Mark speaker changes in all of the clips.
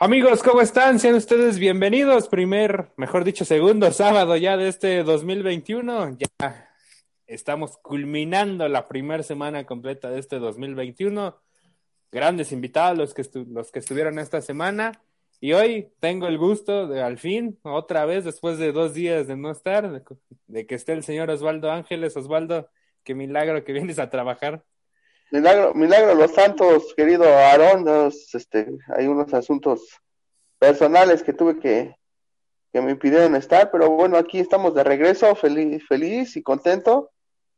Speaker 1: Amigos, ¿cómo están? Sean ustedes bienvenidos. Primer, mejor dicho, segundo sábado ya de este 2021. Ya estamos culminando la primera semana completa de este 2021. Grandes invitados los que, los que estuvieron esta semana. Y hoy tengo el gusto de al fin, otra vez, después de dos días de no estar, de, de que esté el señor Osvaldo Ángeles. Osvaldo, qué milagro que vienes a trabajar.
Speaker 2: Milagro, milagro los santos, querido Aarón, este, hay unos asuntos personales que tuve que, que me impidieron estar, pero bueno, aquí estamos de regreso, feliz, feliz y contento.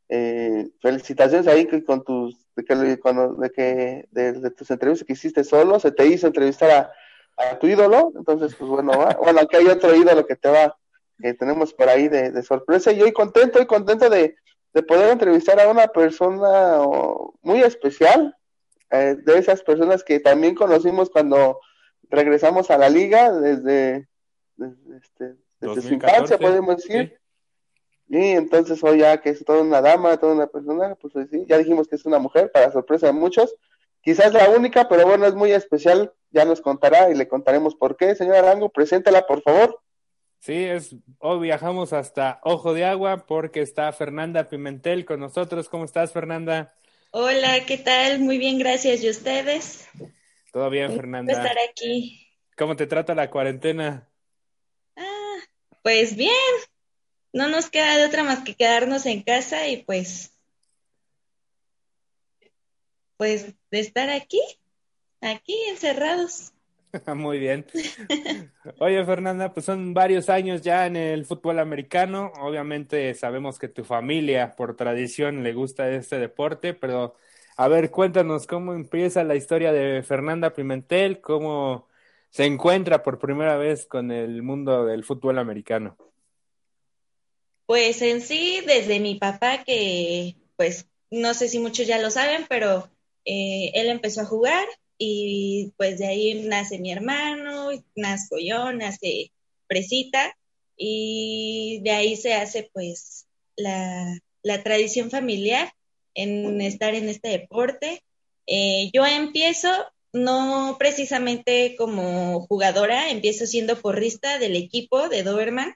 Speaker 2: Eh, felicitaciones ahí con tus, de que, de, que de, tus entrevistas que hiciste solo, se te hizo entrevistar a, tu ídolo, entonces pues bueno, bueno, aquí hay otro ídolo que te va, que tenemos por ahí de, de sorpresa, y hoy contento y contento de, de poder entrevistar a una persona muy especial, eh, de esas personas que también conocimos cuando regresamos a la liga desde, desde, este, su infancia, podemos decir. Y entonces hoy ya que es toda una dama, toda una persona, pues sí, ya dijimos que es una mujer, para sorpresa de muchos. Quizás la única, pero bueno, es muy especial, ya nos contará y le contaremos por qué. Señora Arango, preséntala, por favor.
Speaker 1: Sí, es, hoy viajamos hasta Ojo de Agua porque está Fernanda Pimentel con nosotros. ¿Cómo estás, Fernanda?
Speaker 3: Hola, ¿qué tal? Muy bien, gracias. ¿Y ustedes?
Speaker 1: Todo bien, Fernanda.
Speaker 3: estar aquí.
Speaker 1: ¿Cómo te trata la cuarentena?
Speaker 3: Ah, pues bien. No nos queda de otra más que quedarnos en casa y pues, pues de estar aquí, aquí encerrados.
Speaker 1: Muy bien. Oye, Fernanda, pues son varios años ya en el fútbol americano. Obviamente sabemos que tu familia, por tradición, le gusta este deporte, pero a ver, cuéntanos cómo empieza la historia de Fernanda Pimentel, cómo se encuentra por primera vez con el mundo del fútbol americano.
Speaker 3: Pues en sí, desde mi papá, que pues no sé si muchos ya lo saben, pero eh, él empezó a jugar y pues de ahí nace mi hermano, nazco yo, nace Presita y de ahí se hace pues la, tradición familiar en estar en este deporte. Eh, yo empiezo no precisamente como jugadora, empiezo siendo porrista del equipo de Doberman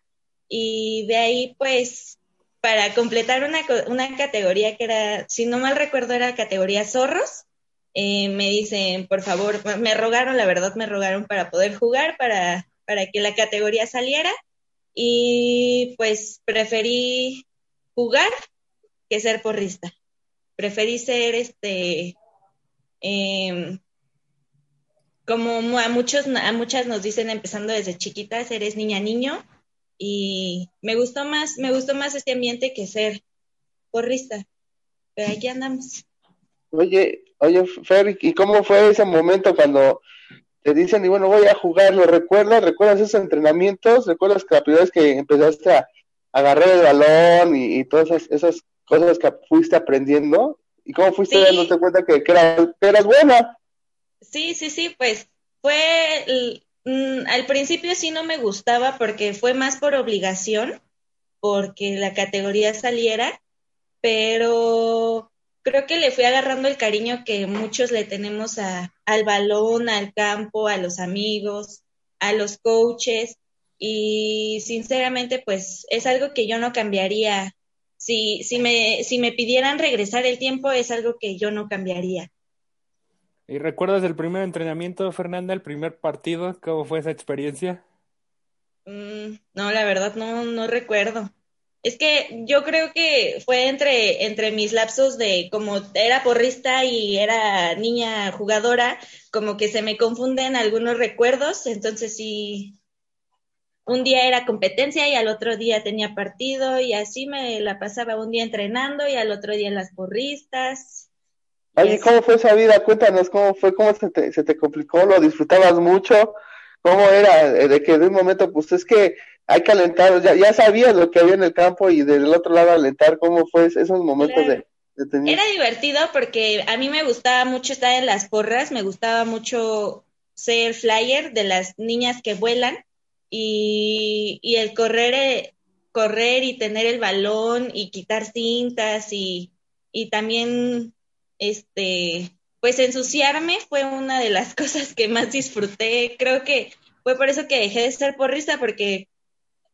Speaker 3: y de ahí pues para completar una, una categoría que era, si no mal recuerdo, era categoría zorros, eh, me dicen, por favor, me rogaron, la verdad me rogaron para poder jugar, para, para que la categoría saliera y pues preferí jugar que ser porrista. Preferí ser este, em, como a muchos, a muchas nos dicen empezando desde chiquitas, eres niña niño y me gustó más, me gustó más este ambiente que ser porrista. Pero aquí andamos.
Speaker 2: Oye, oye, Fer, ¿y cómo fue ese momento cuando te dicen, y bueno, voy a jugar? ¿Lo recuerdas? ¿Recuerdas esos entrenamientos? ¿Recuerdas que la primera vez que empezaste a agarrar el balón y, todas esas, cosas que fuiste aprendiendo? ¿Y cómo fuiste dándote cuenta que, que, eras buena?
Speaker 3: Sí, sí, sí, pues fue, mm, al principio sí no me gustaba porque fue más por obligación, porque la categoría saliera, pero creo que le fui agarrando el cariño que muchos le tenemos a, al balón, al campo, a los amigos, a los coaches y sinceramente pues es algo que yo no cambiaría. Si, si, me, si me pidieran regresar el tiempo es algo que yo no cambiaría.
Speaker 1: ¿Y recuerdas el primer entrenamiento, Fernanda, el primer partido? ¿Cómo fue esa experiencia?
Speaker 3: Mm, no, la verdad no, no recuerdo. Es que yo creo que fue entre, entre mis lapsos de como era porrista y era niña jugadora, como que se me confunden algunos recuerdos, entonces sí, un día era competencia y al otro día tenía partido y así me la pasaba un día entrenando y al otro día en las porristas.
Speaker 2: Oye, ¿cómo fue esa vida? Cuéntanos, ¿cómo fue? ¿Cómo se te, se te complicó? ¿Lo disfrutabas mucho? ¿Cómo era? De que de un momento, pues es que hay que alentar, ya, ya sabías lo que había en el campo y del otro lado alentar, ¿cómo fue esos momentos de,
Speaker 3: Era divertido porque a mí me gustaba mucho estar en las porras, me gustaba mucho ser flyer de las niñas que vuelan y, y el correr, eh, correr y tener el balón y quitar cintas y, y también este pues ensuciarme fue una de las cosas que más disfruté. Creo que fue por eso que dejé de ser porrista, porque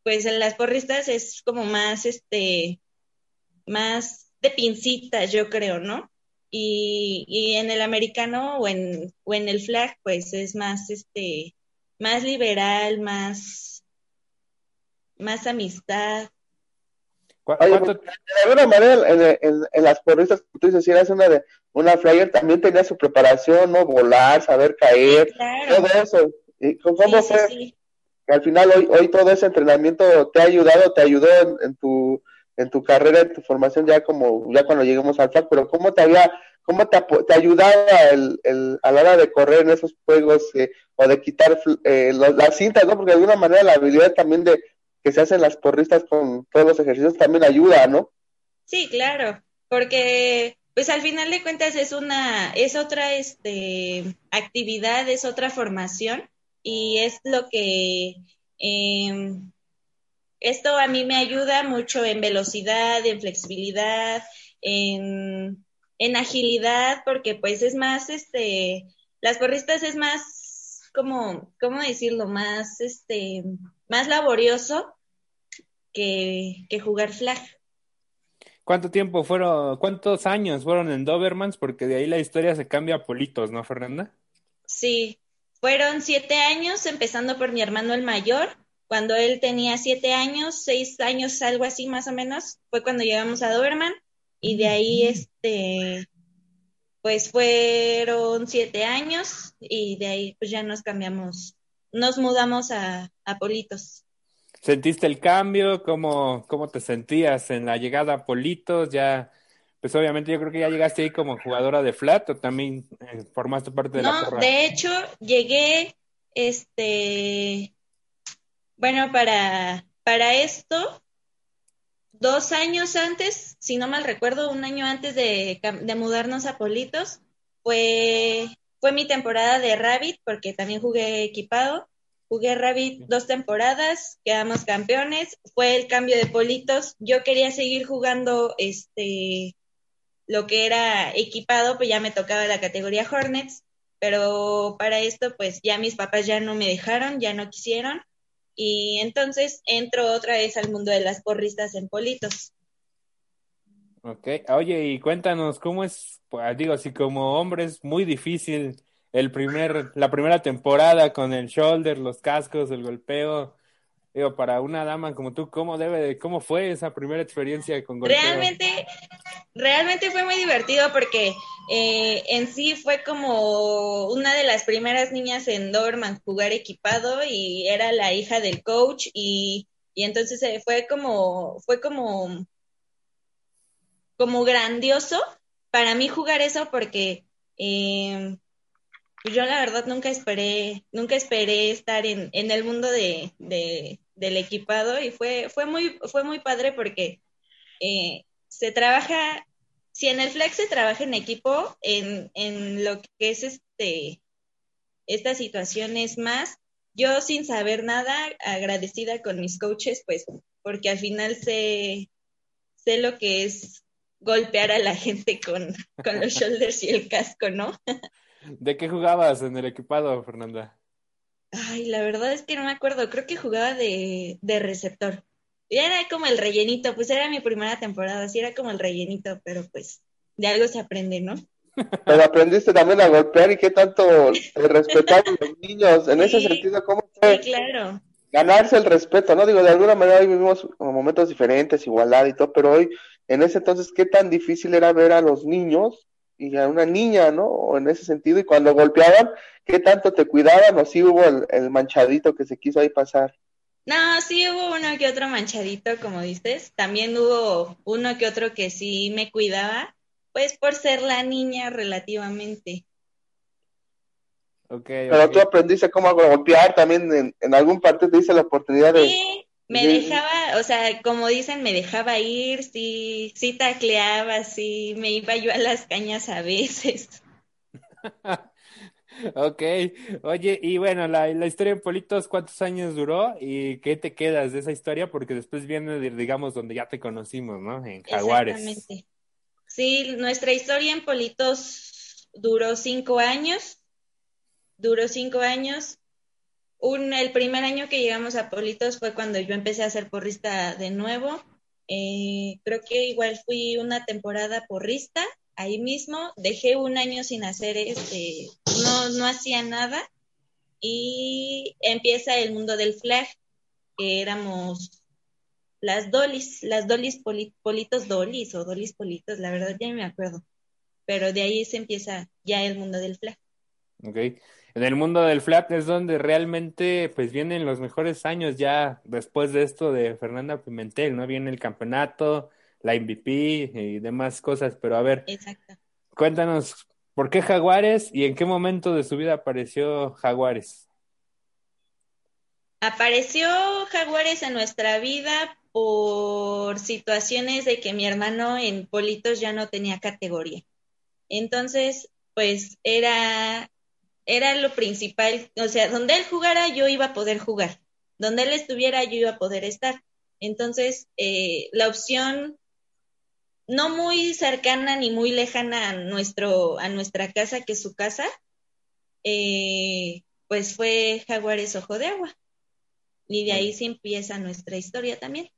Speaker 3: pues en las porristas es como más, este, más de pincitas, yo creo, ¿no? Y, y en el americano o en, o en el flag, pues es más, este, más liberal, más, más amistad.
Speaker 2: Oye, pues, de alguna manera, en, en, las porristas, tú dices, si eras una de una flyer, también tenía su preparación, ¿no? Volar, saber caer, todo eso. ¿Y ¿Cómo fue? Que al final hoy, hoy todo ese entrenamiento te ha ayudado, te ayudó en, tu en tu carrera, en tu formación ya como ya cuando lleguemos al FAC, pero ¿cómo te había, cómo te, te ayudaba el, el, a la hora de correr en esos juegos eh, o de quitar eh, las cintas, ¿no? Porque de alguna manera la habilidad también de que se hacen las porristas con todos los ejercicios también ayuda, ¿no?
Speaker 3: Sí, claro, porque pues al final de cuentas es una, es otra este, actividad, es otra formación y es lo que eh, esto a mí me ayuda mucho en velocidad, en flexibilidad, en, en agilidad, porque pues es más, este, las porristas es más, como, ¿cómo decirlo? Más, este, más laborioso que, que jugar flag.
Speaker 1: ¿Cuánto tiempo fueron, cuántos años fueron en Dobermans? Porque de ahí la historia se cambia a politos, ¿no, Fernanda?
Speaker 3: Sí, fueron siete años, empezando por mi hermano el mayor. Cuando él tenía siete años, seis años, algo así más o menos, fue cuando llegamos a Doberman. Y de ahí, este, pues fueron siete años y de ahí pues ya nos cambiamos, nos mudamos a, a Politos.
Speaker 1: ¿Sentiste el cambio? ¿Cómo, ¿Cómo te sentías en la llegada a Politos? Ya, pues obviamente yo creo que ya llegaste ahí como jugadora de flat o también eh, formaste parte de la
Speaker 3: No, de hecho, llegué, este, bueno, para, para esto, dos años antes, si no mal recuerdo, un año antes de, de mudarnos a Politos, fue, fue mi temporada de Rabbit, porque también jugué equipado. Jugué Rabbit dos temporadas, quedamos campeones, fue el cambio de Politos. Yo quería seguir jugando este lo que era equipado, pues ya me tocaba la categoría Hornets, pero para esto pues ya mis papás ya no me dejaron, ya no quisieron y entonces entro otra vez al mundo de las porristas en Politos.
Speaker 1: Ok, oye, y cuéntanos, ¿cómo es? Pues, digo, si como hombre es muy difícil el primer, la primera temporada con el shoulder, los cascos, el golpeo. Digo, para una dama como tú, ¿cómo debe, cómo fue esa primera experiencia con golpeo?
Speaker 3: Realmente, realmente fue muy divertido porque eh, en sí fue como una de las primeras niñas en Doberman jugar equipado y era la hija del coach y, y entonces eh, fue como, fue como, como grandioso para mí jugar eso porque eh, pues yo la verdad nunca esperé, nunca esperé estar en, en el mundo de, de, del equipado y fue, fue muy, fue muy padre porque eh, se trabaja, si en el flex se trabaja en equipo, en, en lo que es este, esta situación es más, yo sin saber nada, agradecida con mis coaches, pues, porque al final sé, sé lo que es golpear a la gente con, con los shoulders y el casco, ¿no?
Speaker 1: ¿De qué jugabas en el equipado, Fernanda?
Speaker 3: Ay, la verdad es que no me acuerdo, creo que jugaba de, de receptor. Y era como el rellenito, pues era mi primera temporada, así era como el rellenito, pero pues de algo se aprende, ¿no?
Speaker 2: Pero aprendiste también a golpear y qué tanto respetar a los niños. En ese sentido, ¿cómo fue?
Speaker 3: Sí, claro.
Speaker 2: Ganarse el respeto, ¿no? Digo, de alguna manera hoy vivimos momentos diferentes, igualdad y todo, pero hoy, en ese entonces, ¿qué tan difícil era ver a los niños y a una niña, ¿no? O en ese sentido, y cuando golpeaban, ¿qué tanto te cuidaban o sí hubo el, manchadito que se quiso ahí pasar?
Speaker 3: No, sí hubo uno que otro manchadito, como dices. También hubo uno que otro que sí me cuidaba, pues por ser la niña relativamente.
Speaker 1: Okay,
Speaker 2: Pero tú aprendiste cómo golpear también, en, en algún parte te dice la oportunidad de...
Speaker 3: Sí, me dejaba, o sea, como dicen, me dejaba ir, sí, sí tacleaba, sí, me iba yo a las cañas a veces.
Speaker 1: ok, oye, y bueno, la, la historia en Politos, ¿cuántos años duró y qué te quedas de esa historia? Porque después viene, digamos, donde ya te conocimos, ¿no? En Jaguares.
Speaker 3: Exactamente. Sí, nuestra historia en Politos duró cinco años, duró cinco años. Un, el primer año que llegamos a Politos fue cuando yo empecé a ser porrista de nuevo. Eh, creo que igual fui una temporada porrista ahí mismo. Dejé un año sin hacer este, no, no hacía nada. Y empieza el mundo del flag, que éramos las dolis, las dolis politos dolis o dolis politos, la verdad ya no me acuerdo. Pero de ahí se empieza ya el mundo del flag.
Speaker 1: Ok. En el mundo del flat es donde realmente pues vienen los mejores años ya después de esto de Fernanda Pimentel, ¿no? Viene el campeonato, la MVP y demás cosas, pero a ver,
Speaker 3: Exacto.
Speaker 1: cuéntanos, ¿por qué Jaguares y en qué momento de su vida apareció Jaguares?
Speaker 3: Apareció Jaguares en nuestra vida por situaciones de que mi hermano en Politos ya no tenía categoría. Entonces, pues era, era lo principal, o sea, donde él jugara yo iba a poder jugar, donde él estuviera yo iba a poder estar. Entonces, eh, la opción no muy cercana ni muy lejana a, nuestro, a nuestra casa, que es su casa, eh, pues fue Jaguares Ojo de Agua. Y de ahí sí empieza nuestra historia también.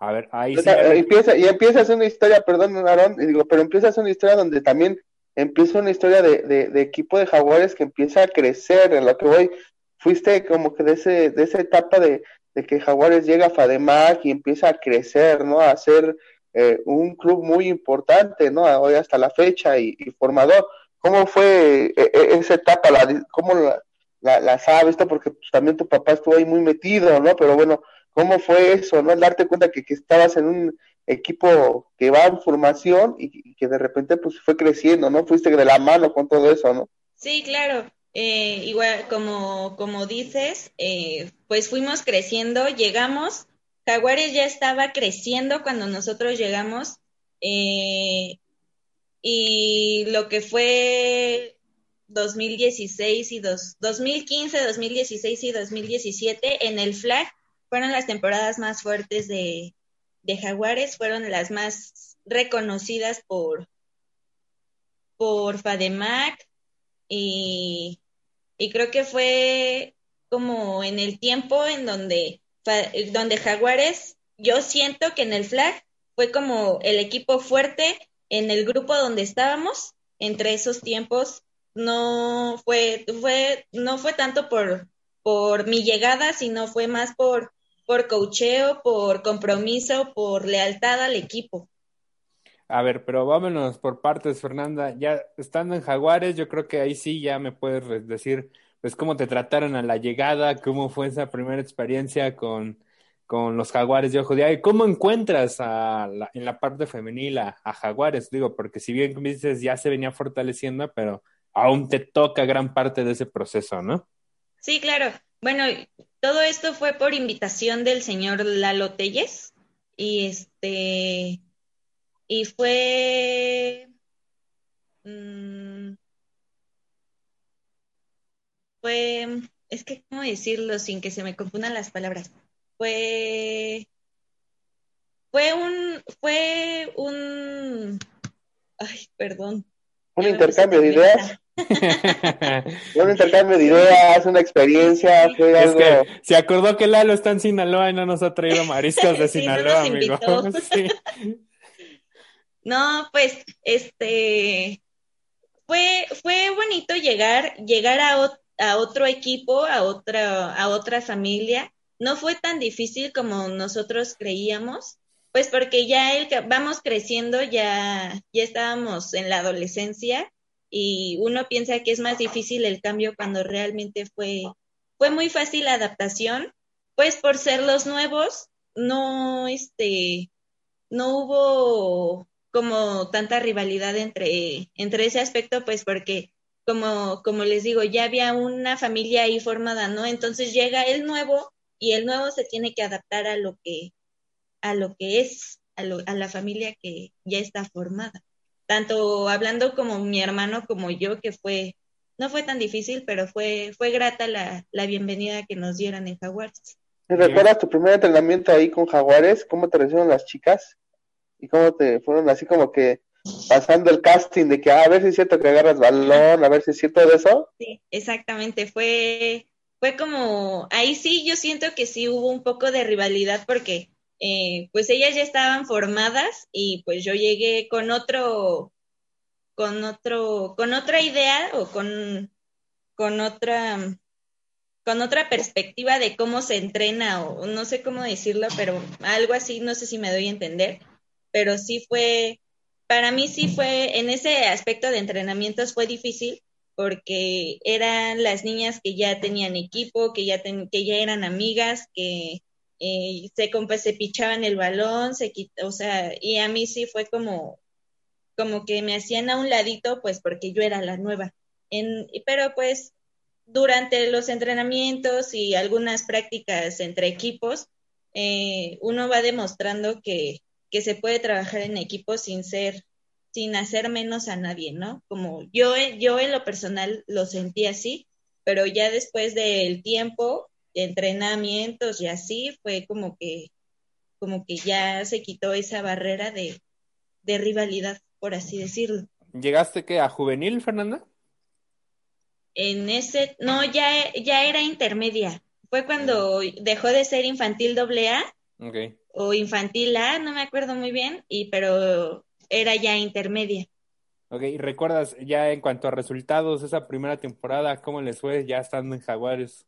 Speaker 1: A ver, ahí
Speaker 2: O
Speaker 1: sí.
Speaker 2: sea, empieza, y empiezas una historia, perdón, Aaron, y digo, pero empiezas una historia donde también empieza una historia de, de, equipo de Jaguares que empieza a crecer, en lo que voy, fuiste como que de ese, de esa etapa de, de que Jaguares llega a Fademac y empieza a crecer, ¿no? A ser eh, un club muy importante, ¿no? Hoy hasta la fecha y, formador. ¿Cómo fue eh, eh, esa etapa? La, ¿Cómo la, la, la sabes? Porque pues, también tu papá estuvo ahí muy metido, ¿no? Pero bueno, ¿cómo fue eso, no? Darte cuenta que, que estabas en un equipo que va en formación y, que de repente pues fue creciendo, ¿no? Fuiste de la mano con todo eso, ¿no?
Speaker 3: Sí, claro. Eh, igual como, como dices, eh, pues fuimos creciendo, llegamos, Jaguares ya estaba creciendo cuando nosotros llegamos eh, y lo que fue 2016 y dos, 2015, 2016 y 2017 en el flag fueron las temporadas más fuertes de, de Jaguares, fueron las más reconocidas por, por Fademac y, y creo que fue como en el tiempo en donde, donde Jaguares, yo siento que en el flag fue como el equipo fuerte en el grupo donde estábamos. Entre esos tiempos no fue fue no fue tanto por por mi llegada sino fue más por por cocheo por compromiso por lealtad al equipo
Speaker 1: a ver, pero vámonos por partes, Fernanda. Ya estando en Jaguares, yo creo que ahí sí ya me puedes decir, pues, cómo te trataron a la llegada, cómo fue esa primera experiencia con, con los Jaguares de Ojo de cómo encuentras a la, en la parte femenil a, a, Jaguares, digo, porque si bien dices ya se venía fortaleciendo, pero aún te toca gran parte de ese proceso, ¿no?
Speaker 3: Sí, claro. Bueno, todo esto fue por invitación del señor Lalo Telles, y este y fue mmm, fue es que cómo decirlo sin que se me confundan las palabras fue fue un fue un ay perdón.
Speaker 2: Un intercambio de ideas un intercambio de ideas, una experiencia, fue
Speaker 1: es
Speaker 2: algo...
Speaker 1: que se acordó que Lalo está en Sinaloa y no nos ha traído mariscos de
Speaker 3: sí,
Speaker 1: Sinaloa,
Speaker 3: no
Speaker 1: amigo. Sí.
Speaker 3: No, pues, este, fue, fue bonito llegar, llegar a, a, otro equipo, a otra, a otra familia. No fue tan difícil como nosotros creíamos, pues porque ya el, vamos creciendo, ya, ya estábamos en la adolescencia y uno piensa que es más difícil el cambio cuando realmente fue, fue muy fácil la adaptación, pues por ser los nuevos, no, este, no hubo como tanta rivalidad entre, entre ese aspecto, pues porque, como, como les digo, ya había una familia ahí formada, ¿no? Entonces llega el nuevo y el nuevo se tiene que adaptar a lo que, a lo que es, a, lo, a la familia que ya está formada. Tanto hablando como mi hermano como yo, que fue, no fue tan difícil, pero fue, fue grata la, la bienvenida que nos dieron en Jaguares.
Speaker 2: ¿Recuerdas tu primer entrenamiento ahí con Jaguares? ¿Cómo te recibieron las chicas? y cómo te fueron así como que pasando el casting de que ah, a ver si es cierto que agarras balón, a ver si es cierto de eso.
Speaker 3: Sí, exactamente, fue, fue como, ahí sí yo siento que sí hubo un poco de rivalidad porque eh, pues ellas ya estaban formadas y pues yo llegué con otro, con otro, con otra idea o con, con otra, con otra perspectiva de cómo se entrena o no sé cómo decirlo, pero algo así, no sé si me doy a entender, pero sí fue, para mí sí fue, en ese aspecto de entrenamientos fue difícil porque eran las niñas que ya tenían equipo, que ya, que ya eran amigas, que eh, se, se pichaban el balón, se o sea, y a mí sí fue como, como que me hacían a un ladito, pues porque yo era la nueva. En, pero pues durante los entrenamientos y algunas prácticas entre equipos, eh, uno va demostrando que, que, se puede trabajar en equipo sin ser, sin hacer menos a nadie, ¿no? Como yo, yo en lo personal lo sentí así, pero ya después del tiempo, entrenamientos y así, fue como que, como que ya se quitó esa barrera de, de rivalidad, por así decirlo.
Speaker 1: ¿Llegaste que a juvenil, Fernanda?
Speaker 3: en ese, no, ya, ya era intermedia. Fue cuando dejó de ser infantil doble A o infantil A, no me acuerdo muy bien, y pero era ya intermedia.
Speaker 1: Ok, ¿y recuerdas ya en cuanto a resultados esa primera temporada, cómo les fue ya estando en Jaguares?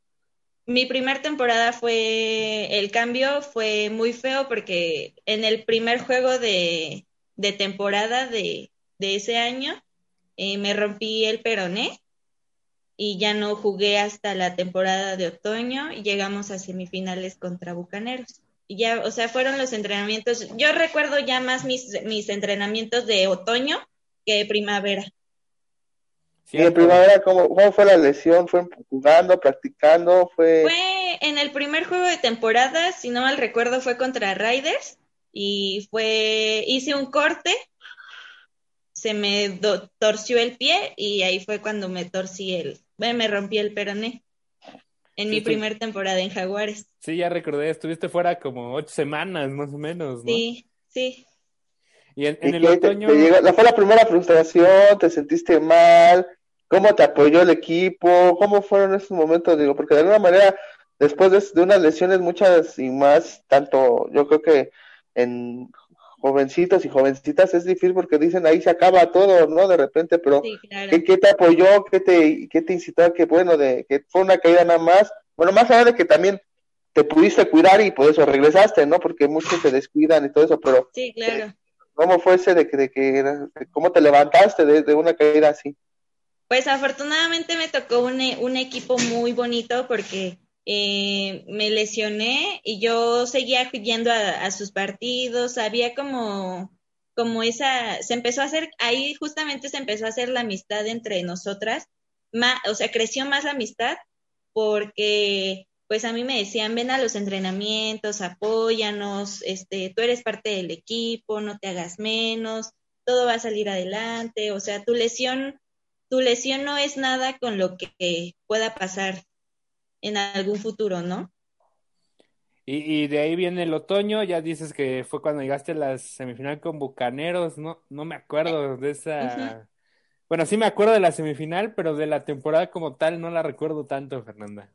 Speaker 3: Mi primera temporada fue, el cambio fue muy feo porque en el primer juego de, de temporada de, de ese año eh, me rompí el peroné y ya no jugué hasta la temporada de otoño y llegamos a semifinales contra Bucaneros. Y ya, o sea, fueron los entrenamientos. Yo recuerdo ya más mis, mis entrenamientos de otoño que de primavera.
Speaker 2: Sí, de primavera, ¿cómo, ¿cómo, fue la lesión? ¿Fue jugando, practicando? Fue...
Speaker 3: fue en el primer juego de temporada, si no mal recuerdo, fue contra Raiders y fue, hice un corte se me torció el pie y ahí fue cuando me torcí el, me rompí el peroné en mi primer temporada en Jaguares.
Speaker 1: Sí, ya recordé, estuviste fuera como ocho semanas más o menos, ¿no?
Speaker 3: Sí, sí.
Speaker 1: Y en, el otoño...
Speaker 2: fue la primera frustración, te sentiste mal, ¿cómo te apoyó el equipo? ¿Cómo fueron esos momentos? Digo, porque de alguna manera, después de, de unas lesiones muchas y más, tanto yo creo que en jovencitos y jovencitas es difícil porque dicen ahí se acaba todo, ¿no? De repente, pero ¿qué, te apoyó? ¿Qué te, qué te incitó a que, bueno, de que fue una caída nada más? Bueno, más allá de que también te pudiste cuidar y por eso regresaste, ¿no? Porque muchos se descuidan y todo eso, pero
Speaker 3: sí, claro.
Speaker 2: ¿cómo fue ese de que, de que cómo te levantaste de, de, una caída así?
Speaker 3: Pues afortunadamente me tocó un, un equipo muy bonito porque eh, me lesioné y yo seguía yendo a, sus partidos, había como, como esa, se empezó a hacer, ahí justamente se empezó a hacer la amistad entre nosotras, o sea, creció más la amistad porque pues a mí me decían, ven a los entrenamientos, apóyanos, este, tú eres parte del equipo, no te hagas menos, todo va a salir adelante, o sea, tu lesión, tu lesión no es nada con lo que pueda pasar en algún futuro, ¿no?
Speaker 1: Y, de ahí viene el otoño, ya dices que fue cuando llegaste a la semifinal con Bucaneros, no, no me acuerdo de esa... Bueno, sí me acuerdo de la semifinal, pero de la temporada como tal no la recuerdo tanto, Fernanda.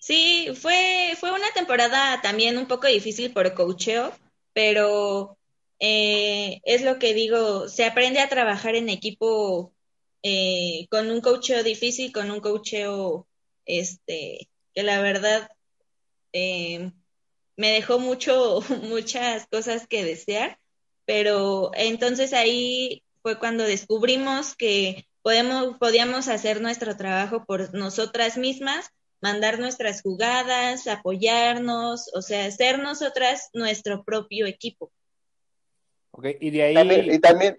Speaker 3: Sí, fue, fue una temporada también un poco difícil por cocheo, pero eh, es lo que digo, se aprende a trabajar en equipo eh, con un cocheo difícil, con un cocheo este, que la verdad eh, me dejó mucho, muchas cosas que desear, pero entonces ahí fue cuando descubrimos que podemos, podíamos hacer nuestro trabajo por nosotras mismas, mandar nuestras jugadas, apoyarnos, o sea, ser nosotras nuestro propio equipo.
Speaker 1: Ok, y de ahí...
Speaker 2: y también,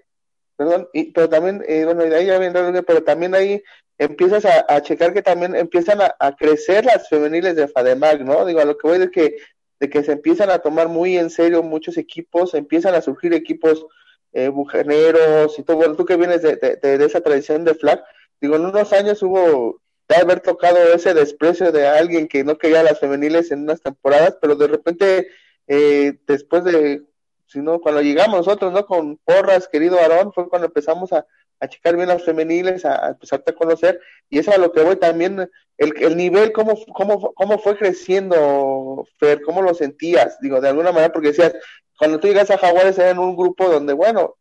Speaker 2: perdón, pero también, eh, bueno, y ahí ya viene, pero también ahí empiezas a, checar que también empiezan a, crecer las femeniles de FADEMAG, ¿no? Digo, a lo que voy de que, de que se empiezan a tomar muy en serio muchos equipos, empiezan a surgir equipos eh, bujaneros y todo, bueno, tú que vienes de, de, esa tradición de flag, digo, en unos años hubo de haber tocado ese desprecio de alguien que no quería las femeniles en unas temporadas, pero de repente, eh, después de sino cuando llegamos nosotros, ¿no? Con porras, querido Aarón, fue cuando empezamos a, a checar bien las femeniles, a, a empezarte a conocer, y eso es a lo que voy también, el, el nivel, cómo, cómo, cómo fue creciendo, Fer, cómo lo sentías, digo, de alguna manera, porque decías, cuando tú llegas a Jaguares era en un grupo donde, bueno,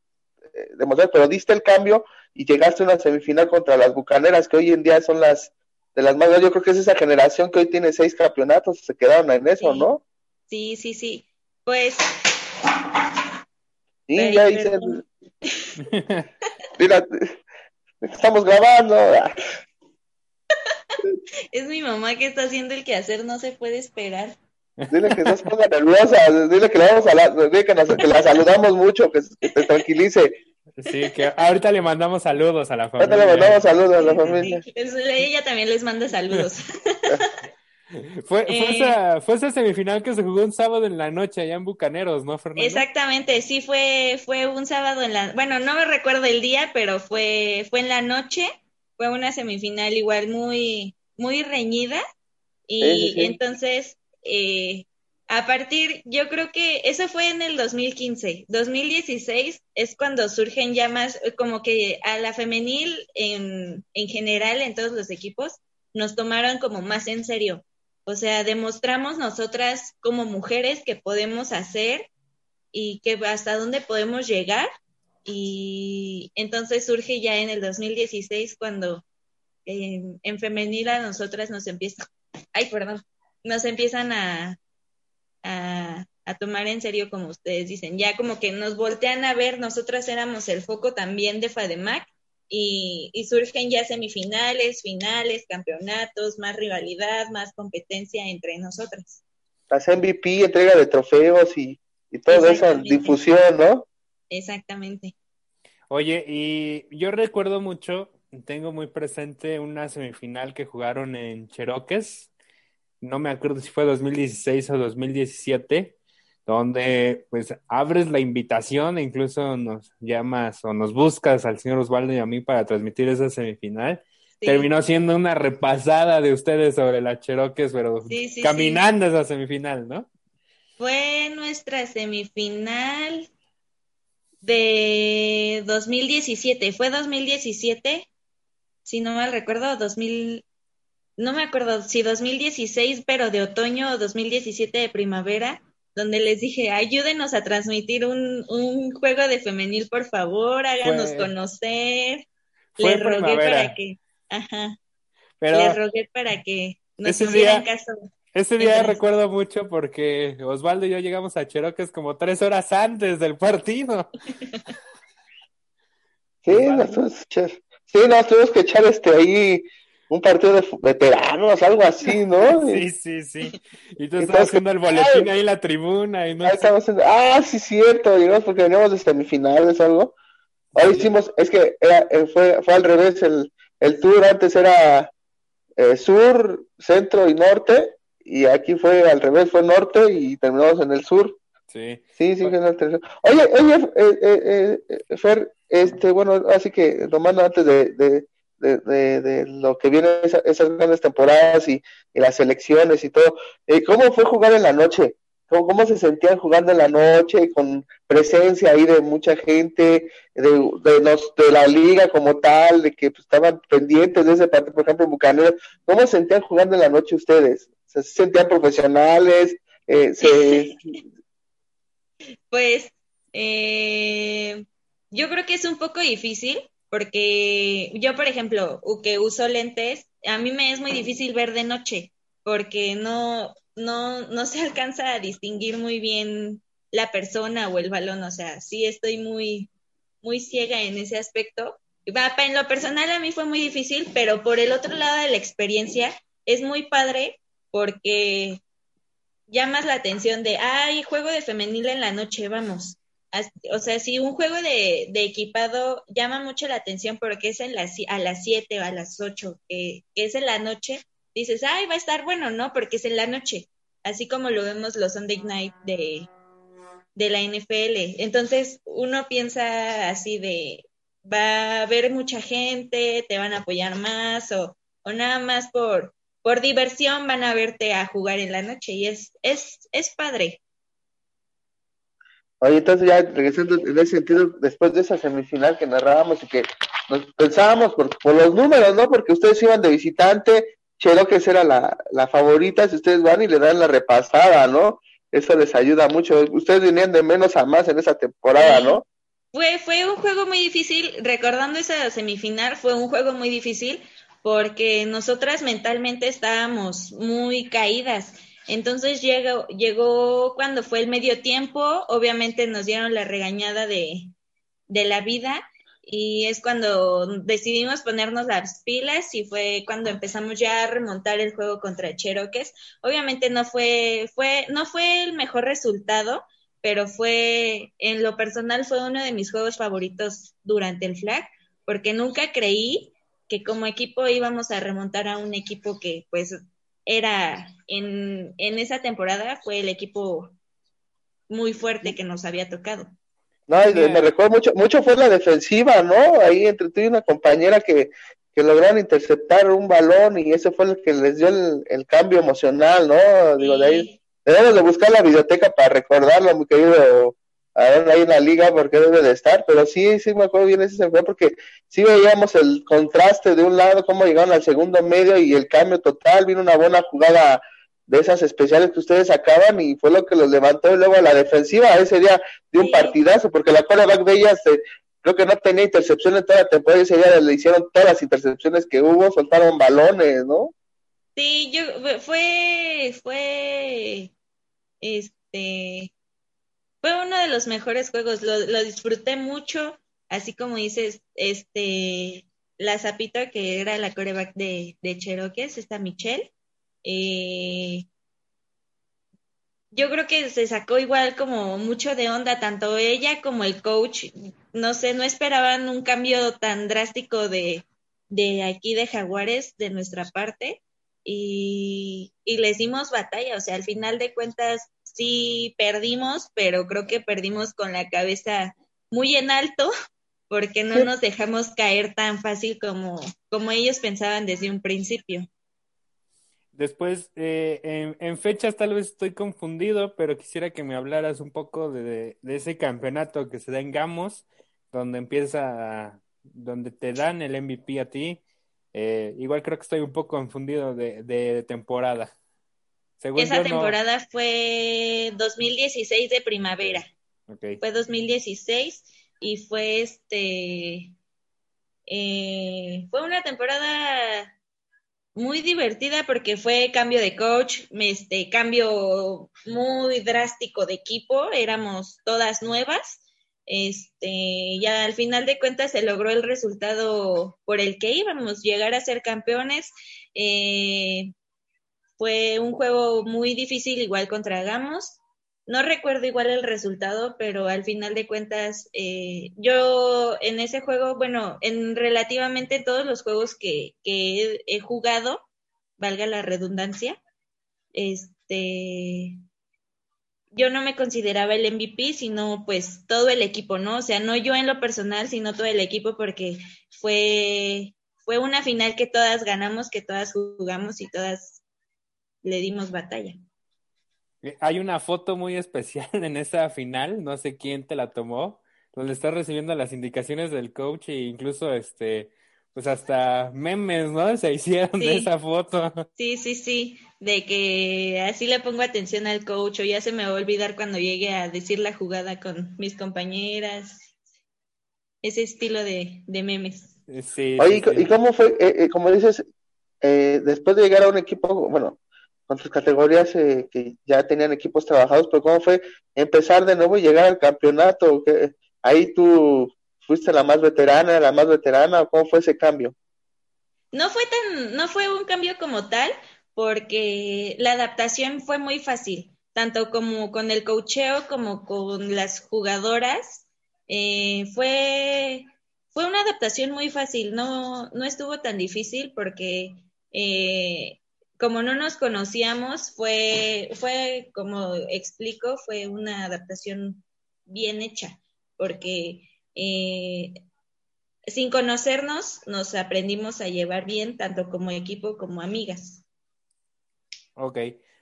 Speaker 2: eh, demostrar, pero diste el cambio y llegaste a una semifinal contra las Bucaneras, que hoy en día son las de las más, yo creo que es esa generación que hoy tiene seis campeonatos, se quedaron en eso,
Speaker 3: Sí.
Speaker 2: ¿no?
Speaker 3: Sí, sí, sí. Pues
Speaker 2: Y
Speaker 3: Ay,
Speaker 2: ya
Speaker 3: perdón.
Speaker 2: mira, estamos grabando,
Speaker 3: es mi mamá que está haciendo el quehacer, no se puede esperar.
Speaker 2: Dile que no se ponga nerviosa, dile que, le vamos a la, dile que, nos- que la saludamos mucho, que, que te tranquilice.
Speaker 1: Sí, que ahorita le mandamos saludos a la
Speaker 2: Ahorita
Speaker 1: familia.
Speaker 2: le mandamos saludos a la familia.
Speaker 3: Es- Ella también les manda saludos.
Speaker 1: Fue, fue,
Speaker 3: Eh.
Speaker 1: esa, fue esa semifinal que se jugó un sábado en la noche allá en Bucaneros, ¿no, Fernando?
Speaker 3: Exactamente, sí fue, fue un sábado en la, bueno, no me recuerdo el día, pero fue, fue en la noche, fue una semifinal igual muy, muy reñida, y
Speaker 2: Sí, sí, sí.
Speaker 3: entonces, eh, a partir, yo creo que eso fue en el 2015, 2016 es cuando surgen ya más, como que a la femenil en, en general, en todos los equipos, nos tomaron como más en serio. O sea, demostramos nosotras como mujeres que podemos hacer y que hasta dónde podemos llegar. Y entonces surge ya en el 2016 cuando eh, en femenil a nosotras nos empiezan, ay, perdón, nos empiezan a, a, a tomar en serio como ustedes dicen, ya como que nos voltean a ver, nosotras éramos el foco también de FADEMAC y, y surgen ya semifinales, finales, campeonatos, más rivalidad, más competencia entre nosotras.
Speaker 2: Las MVP, entrega de trofeos y, y toda esa
Speaker 3: Exactamente.
Speaker 2: difusión, ¿no?
Speaker 3: Exactamente.
Speaker 1: Oye, y yo recuerdo mucho, tengo muy presente una semifinal que jugaron en Cheroques, no me acuerdo si fue 2016 o 2017, donde pues abres la invitación e incluso nos llamas o nos buscas al señor Osvaldo y a mí para transmitir esa semifinal.
Speaker 3: Sí.
Speaker 1: Terminó siendo una repasada de ustedes sobre la Cheroques, pero
Speaker 3: Sí, sí,
Speaker 1: caminando esa semifinal, ¿no?
Speaker 3: Fue nuestra semifinal de 2017. Fue 2017, si no mal recuerdo, 2000, no me acuerdo si 2016, pero de otoño o 2017 de primavera, donde les dije, ayúdenos a transmitir un, un juego de femenil, por favor, háganos
Speaker 1: Fue-
Speaker 3: conocer.
Speaker 1: Fue
Speaker 3: Les rogué para que, ajá,
Speaker 1: pero
Speaker 3: les rogué para que nos hicieran
Speaker 1: día-
Speaker 3: caso.
Speaker 1: ese día
Speaker 3: Entonces-
Speaker 1: recuerdo mucho porque Osvaldo y yo llegamos a Cheroques como tres horas antes del partido.
Speaker 2: Sí, nos tuvimos que echar, sí, nos tuvimos que echar este ahí un partido de veteranos, algo así, ¿no?
Speaker 1: Sí, sí, sí. Y tú estabas haciendo el boletín ahí en la tribuna y no
Speaker 2: haciendo- ah, sí, cierto, llegamos porque veníamos de semifinales o algo. Ahora hicimos, es que era, eh, fue, fue al revés, el, el tour antes era eh, sur, centro y norte, y aquí fue al revés, fue norte y terminamos en el sur.
Speaker 1: Sí.
Speaker 2: Sí, sí, fue en el tercero. Oye, oye, eh, eh, eh, Fer, este, bueno, así que tomando antes de, de, de, de, de lo que viene esa- esas grandes temporadas y, y las elecciones y todo, eh, ¿cómo fue jugar en la noche? ¿Cómo, cómo se sentían jugando en la noche con presencia ahí de mucha gente, de, de, los, de la liga como tal, de que pues, estaban pendientes de ese partido, por ejemplo, Bucaneros? ¿Cómo se sentían jugando en la noche ustedes? ¿Se sentían profesionales? Eh, se,
Speaker 3: Pues eh, yo creo que es un poco difícil porque yo, por ejemplo, que uso lentes, a mí me es muy difícil ver de noche porque no, no, no se alcanza a distinguir muy bien la persona o el balón. O sea, sí estoy muy, muy ciega en ese aspecto. En lo personal a mí fue muy difícil, pero por el otro lado de la experiencia es muy padre porque llamas la atención de, ay, juego de femenil en la noche, vamos. O sea, si un juego de, de equipado llama mucho la atención porque es en a las 7 o a las 8, que, que es en la noche, dices, ay, va a estar bueno, ¿no? Porque es en la noche, así como lo vemos los Sunday Night de, de la NFL. Entonces, uno piensa así de, va a haber mucha gente, te van a apoyar más o, o nada más por, por diversión van a verte a jugar en la noche y es, es, es padre.
Speaker 2: Oye, entonces ya regresando en ese sentido, después de esa semifinal que narrábamos y que nos pensábamos por, por los números, ¿no? Porque ustedes iban de visitante, Cherokee era la, la favorita, si ustedes van y le dan la repasada, ¿no? Eso les ayuda mucho. Ustedes venían de menos a más en esa temporada, ¿no?
Speaker 3: Fue, fue un juego muy difícil, recordando esa semifinal, fue un juego muy difícil porque nosotras mentalmente estábamos muy caídas entonces llegó, llegó cuando fue el medio tiempo, obviamente nos dieron la regañada de, de la vida y es cuando decidimos ponernos las pilas y fue cuando empezamos ya a remontar el juego contra Cherokees. Obviamente no fue, fue, no fue el mejor resultado, pero fue, en lo personal, fue uno de mis juegos favoritos durante el flag, porque nunca creí que como equipo íbamos a remontar a un equipo que pues era en, en esa temporada fue el equipo muy fuerte que nos había tocado.
Speaker 2: No, y me recuerdo mucho, mucho fue la defensiva, ¿no? Ahí entre tú y una compañera que, que lograron interceptar un balón y ese fue el que les dio el, cambio emocional, ¿no? Digo, de ahí debemos de buscar la biblioteca para recordarlo, mi querido ver ahí en la liga porque debe de estar, pero sí, sí me acuerdo bien ese se porque sí veíamos el contraste de un lado, cómo llegaron al segundo medio y el cambio total, vino una buena jugada de esas especiales que ustedes sacaban y fue lo que los levantó y luego a la defensiva ese día de un partidazo, porque la quarterback de ellas eh, creo que no tenía intercepción en toda la temporada y ese día le hicieron todas las intercepciones que hubo, soltaron balones, ¿no?
Speaker 3: Sí, yo fue, fue, este, fue uno de los mejores juegos, lo, disfruté mucho, así como dices, este, la Zapita, que era la coreback de, de Cherokee, esta Michelle, eh, yo creo que se sacó igual como mucho de onda, tanto ella como el coach, no sé, no esperaban un cambio tan drástico de, de aquí de Jaguares de nuestra parte y les dimos batalla, o sea, al final de cuentas sí perdimos, pero creo que perdimos con la cabeza muy en alto porque no nos dejamos caer tan fácil como, como ellos pensaban desde un principio.
Speaker 1: Después, eh, en, fechas tal vez estoy confundido, pero quisiera que me hablaras un poco de, ese campeonato que se da en Gamos, donde empieza, donde te dan el MVP a ti. Eh, igual creo que estoy un poco confundido de, de temporada.
Speaker 3: Esa temporada fue 2016 de primavera. Fue 2016 y fue este. Eh, fue una temporada muy divertida porque fue cambio de coach, este cambio muy drástico de equipo, éramos todas nuevas. Este, ya al final de cuentas se logró el resultado por el que íbamos, llegar a ser campeones. Eh, fue un juego muy difícil, igual contra Gamos. No recuerdo igual el resultado, pero al final de cuentas, eh, yo en ese juego, bueno, en relativamente todos los juegos que, que he, jugado, valga la redundancia, este, yo no me consideraba el MVP, sino pues todo el equipo, ¿no? O sea, no yo en lo personal, sino todo el equipo, porque fue, fue una final que todas ganamos, que todas jugamos y todas le dimos batalla.
Speaker 1: Eh, hay una foto muy especial en esa final, no sé quién te la tomó, donde estás recibiendo las indicaciones del coach e incluso este, pues hasta memes, ¿no? Se hicieron de esa foto.
Speaker 3: Sí, sí, sí, de que así le pongo atención al coach o ya se me va a olvidar cuando llegue a decir la jugada con mis compañeras. Ese estilo de, memes.
Speaker 2: Eh, sí. Oye, ¿y cómo fue, eh, como dices, después de llegar a un equipo, bueno, con tus categorías eh, que ya tenían equipos trabajados, pero ¿cómo fue empezar de nuevo y llegar al campeonato? ¿Ahí tú fuiste la más veterana, la más veterana, cómo fue ese cambio?
Speaker 3: No fue tan, no fue un cambio como tal, porque la adaptación fue muy fácil, tanto como con el cocheo como con las jugadoras. Eh, fue, fue una adaptación muy fácil, no, no estuvo tan difícil porque eh, como no nos conocíamos, fue, fue, como explico, fue una adaptación bien hecha, porque eh, sin conocernos nos aprendimos a llevar bien, tanto como equipo como amigas.
Speaker 1: Ok.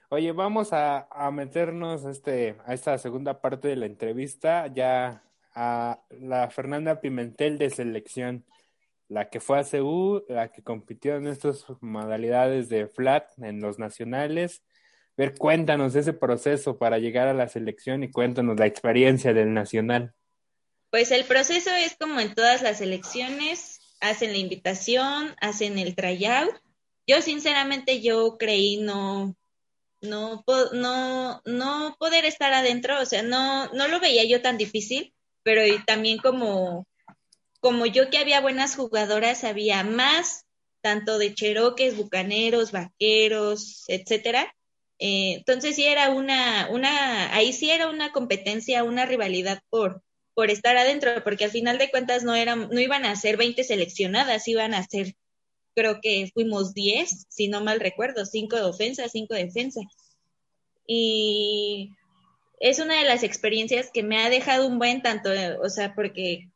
Speaker 1: Oye, vamos a, meternos este, a esta segunda parte de la entrevista, ya a la Fernanda Pimentel de selección, la que fue a CU, la que compitió en estas modalidades de flat en los nacionales. ver, cuéntanos ese proceso para llegar a la selección y cuéntanos la experiencia del nacional.
Speaker 3: Pues el proceso es como en todas las selecciones, hacen la invitación, hacen el tryout. Yo sinceramente yo creí no no no no poder estar adentro, o sea, no no lo veía yo tan difícil, pero también como como yo que había buenas jugadoras, había más tanto de cheroques, bucaneros, vaqueros, etcétera. Eh, entonces sí era una, una, ahí sí era una competencia, una rivalidad por, por estar adentro, porque al final de cuentas no eran, no iban a ser 20 seleccionadas, iban a ser, creo que fuimos 10, si no mal recuerdo, 5 de ofensa, 5 de defensa. Y es una de las experiencias que me ha dejado un buen tanto, o sea, porque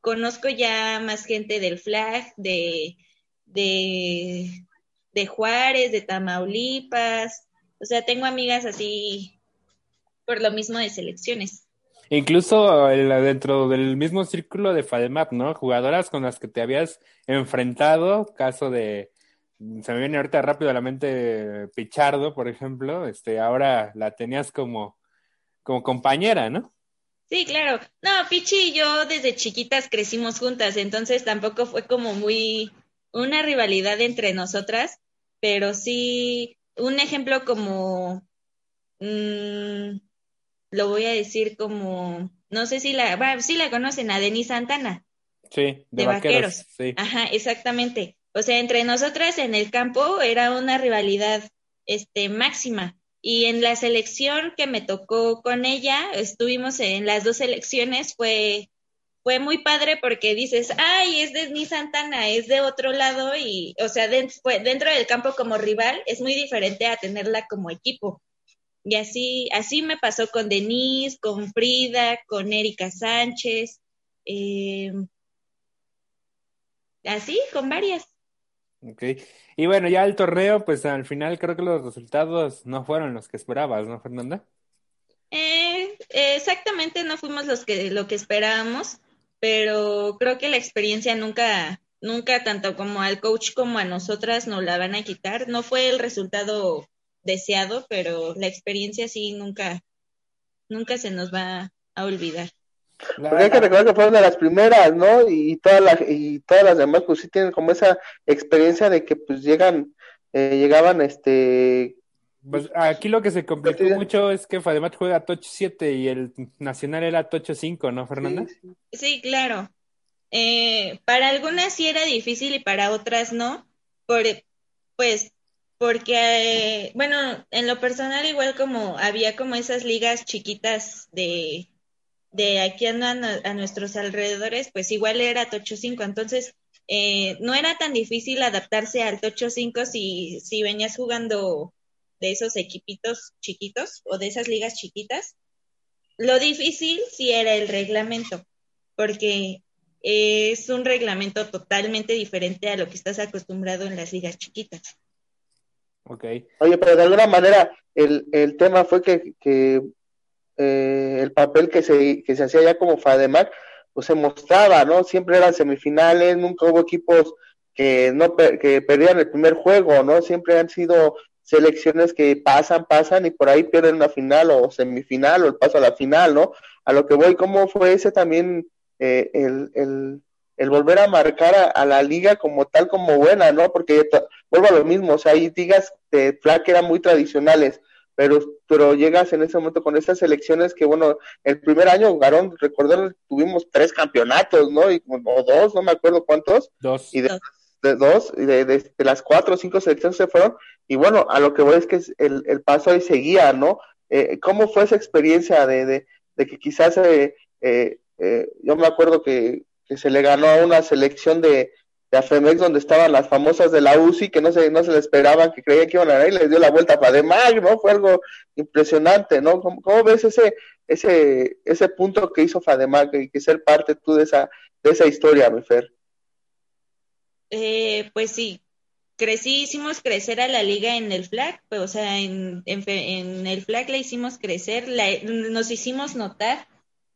Speaker 3: conozco ya más gente del flag, de, de, de Juárez, de Tamaulipas, o sea, tengo amigas así por lo mismo de selecciones.
Speaker 1: Incluso dentro del mismo círculo de FADEMAP, ¿no? Jugadoras con las que te habías enfrentado, caso de, se me viene ahorita rápido a la mente Pichardo, por ejemplo, este, ahora la tenías como, como compañera, ¿no?
Speaker 3: Sí, claro. No, Pichi y yo desde chiquitas crecimos juntas, entonces tampoco fue como muy una rivalidad entre nosotras, pero sí un ejemplo como mmm, lo voy a decir como, no sé si la, bueno, sí la conocen, a Denis Santana.
Speaker 1: Sí, de, vaqueros. Sí.
Speaker 3: Ajá, exactamente. O sea, entre nosotras en el campo era una rivalidad este, máxima. Y en la selección que me tocó con ella, estuvimos en las dos selecciones, fue, fue muy padre porque dices, ay, es Denis Santana, es de otro lado y, o sea, dentro del campo como rival es muy diferente a tenerla como equipo. Y así, así me pasó con Denise, con Frida, con Erika Sánchez, eh, así, con varias.
Speaker 1: Ok. Y bueno, ya el torneo, pues al final creo que los resultados no fueron los que esperabas, ¿no, Fernanda?
Speaker 3: Eh, exactamente, no fuimos los que, lo que esperábamos, pero creo que la experiencia nunca, nunca tanto como al coach como a nosotras nos la van a quitar. No fue el resultado deseado, pero la experiencia sí nunca, nunca se nos va a olvidar.
Speaker 2: Porque hay que recordar que fueron de las primeras, ¿no? Y todas las, y todas las demás, pues sí tienen como esa experiencia de que pues llegan, eh, llegaban, este...
Speaker 1: Pues aquí lo que se complicó mucho es que Fademat juega Touch 7 y el Nacional era Touch 5, ¿no, Fernanda?
Speaker 3: Sí, claro. Eh, para algunas sí era difícil y para otras no, por, pues porque, bueno, en lo personal igual como había como esas ligas chiquitas de, de aquí andan a, nuestros alrededores, pues igual era Tocho 5, entonces eh, no era tan difícil adaptarse al Tocho 5 si, si venías jugando de esos equipitos chiquitos o de esas ligas chiquitas. Lo difícil sí era el reglamento, porque es un reglamento totalmente diferente a lo que estás acostumbrado en las ligas chiquitas.
Speaker 2: Oye, pero de alguna manera el, el tema fue que, que eh, el papel que se, que se hacía ya como FADEMAC, pues se mostraba, ¿no? Siempre eran semifinales, nunca hubo equipos que no que perdían el primer juego, ¿no? Siempre han sido selecciones que pasan, pasan y por ahí pierden una final o semifinal o el paso a la final, ¿no? A lo que voy, ¿cómo fue ese también eh, el, el, el volver a marcar a, la liga como tal, como buena, ¿no? Porque vuelvo a lo mismo, o sea, hay ligas de flag eran muy tradicionales, pero, pero llegas en ese momento con esas selecciones que, bueno, el primer año, Garón, recordar, tuvimos tres campeonatos, ¿no? Y, o dos, no me acuerdo cuántos.
Speaker 1: Dos.
Speaker 2: Y de, dos, y de, las cuatro o cinco selecciones se fueron, y bueno, a lo que voy es que el, el paso ahí seguía, ¿no? Eh, ¿Cómo fue esa experiencia de, de, de que quizás, eh, eh, eh yo me acuerdo que que se le ganó a una selección de, de Afemex donde estaban las famosas de la UCI que no se, no se le esperaban, que creían que iban a ganar y les dio la vuelta para de Mag, ¿no? Fue algo impresionante, ¿no? ¿Cómo, ves ese, ese, ese punto que hizo Fademag y que ser parte tú de esa, de esa historia, mi Fer?
Speaker 3: Eh, pues sí, crecí, hicimos crecer a la liga en el flag, pues, o sea, en, en, el flag la hicimos crecer, nos hicimos notar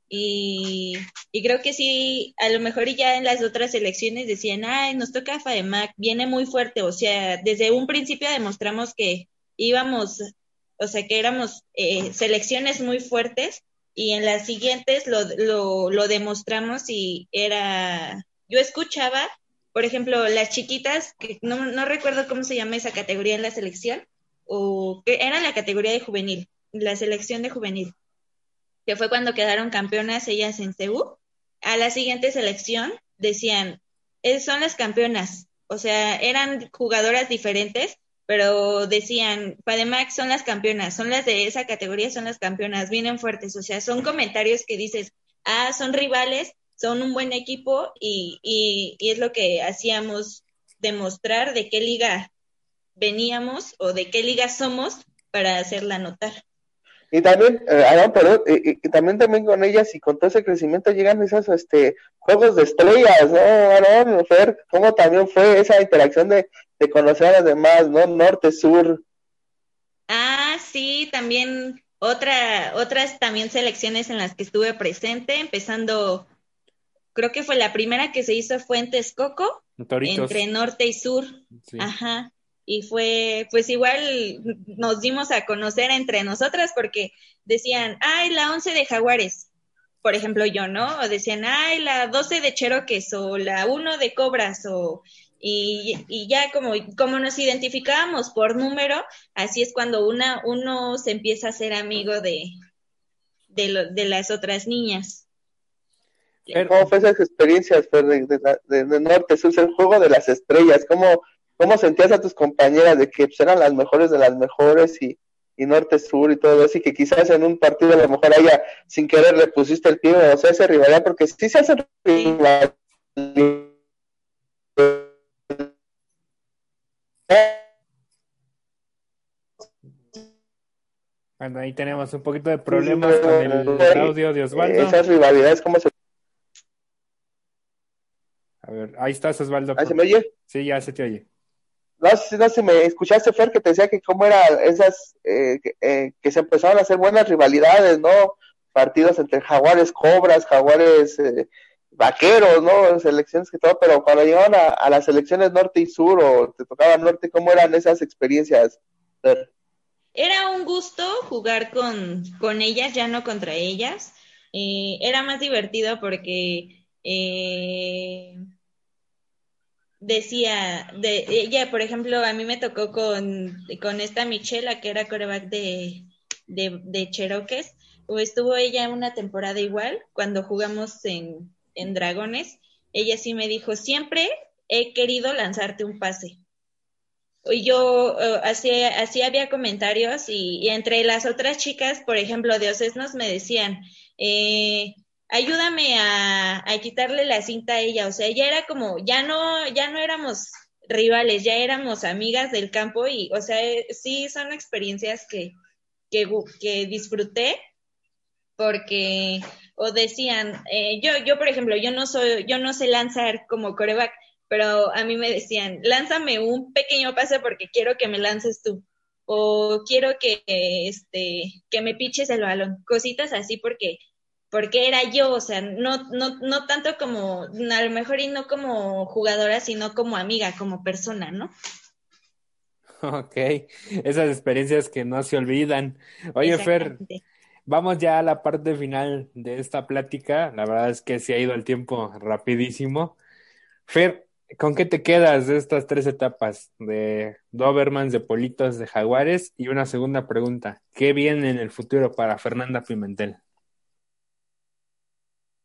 Speaker 3: y, creo que sí, a lo mejor ya en las otras elecciones decían, ay, nos toca FAEMAC, viene muy fuerte, o sea, desde un principio demostramos que íbamos, o sea, que éramos eh, selecciones muy fuertes y en las siguientes lo, lo, lo demostramos y era, yo escuchaba, por ejemplo, las chiquitas, que no, no recuerdo cómo se llama esa categoría en la selección, o que era la categoría de juvenil, la selección de juvenil que fue cuando quedaron campeonas ellas en CEU, a la siguiente selección decían, son las campeonas, o sea, eran jugadoras diferentes, pero decían, Pademax son las campeonas, son las de esa categoría, son las campeonas, vienen fuertes, o sea, son comentarios que dices, ah, son rivales, son un buen equipo y, y, y es lo que hacíamos demostrar de qué liga veníamos o de qué liga somos para hacerla notar.
Speaker 2: Y también, eh, perdón, y, también también con ellas y con todo ese crecimiento llegan esos este, juegos de estrellas, ¿no, Aaron? Fer, ¿cómo también fue esa interacción de, de conocer a las demás, ¿no? Norte, sur.
Speaker 3: Ah, sí, también otra, otras también selecciones en las que estuve presente, empezando, creo que fue la primera que se hizo fue en Texcoco, entre norte y sur. Ajá y fue, pues igual nos dimos a conocer entre nosotras porque decían, ay, la 11 de Jaguares, por ejemplo yo, ¿no? O decían, ay, la 12 de Cheroques o la 1 de Cobras o... Y, y ya como, como nos identificábamos por número, así es cuando una, uno se empieza a ser amigo de, de, de las otras niñas.
Speaker 2: ¿Cómo fue esas experiencias de, de, Norte? Es el juego de las estrellas. ¿Cómo, ¿Cómo sentías a tus compañeras de que pues, eran las mejores de las mejores y, y norte-sur y todo eso, y que quizás en un partido a lo mejor haya sin querer le pusiste el pie, o sea, ese rivalidad, porque sí se hace rivalidad.
Speaker 1: Bueno, ahí tenemos un poquito de problemas con el audio de Osvaldo.
Speaker 2: Esas rivalidades, ¿cómo se...?
Speaker 1: A ver, ahí estás, Osvaldo.
Speaker 2: ¿Ahí se me oye?
Speaker 1: Sí, ya se te oye.
Speaker 2: No no, si me escuchaste, Fer, que te decía que cómo era esas, eh, eh, que, se empezaron a hacer buenas rivalidades, ¿no? Partidos entre jaguares, cobras, jaguares, eh, vaqueros, ¿no? Selecciones que todo, pero cuando llegaban a, las selecciones norte y sur o te tocaba norte, ¿cómo eran esas experiencias?
Speaker 3: Era un gusto jugar con, con ellas, ya no contra ellas. era más divertido porque eh, decía, de ella, por ejemplo, a mí me tocó con, con esta Michela, que era coreback de, de, de o estuvo ella una temporada igual, cuando jugamos en, en Dragones, ella sí me dijo, siempre he querido lanzarte un pase. Y yo uh, así, así había comentarios y, y, entre las otras chicas, por ejemplo, de Ocesnos me decían, eh, ayúdame a, quitarle la cinta a ella, o sea, ya era como, ya no, ya no éramos rivales, ya éramos amigas del campo y, o sea, sí son experiencias que, que, que disfruté porque, o decían, eh, yo, yo, por ejemplo, yo no soy, yo no sé lanzar como coreback, pero a mí me decían, lánzame un pequeño pase porque quiero que me lances tú o quiero que este que me piches el balón, cositas así porque porque era yo, o sea, no, no, no tanto como, a lo mejor y no como jugadora, sino como amiga, como persona, ¿no?
Speaker 1: Ok, esas experiencias que no se olvidan. Oye, Fer, vamos ya a la parte final de esta plática. La verdad es que se ha ido el tiempo rapidísimo. Fer, ¿con qué te quedas de estas tres etapas de Dobermans, de Politos, de Jaguares? Y una segunda pregunta, ¿qué viene en el futuro para Fernanda Pimentel?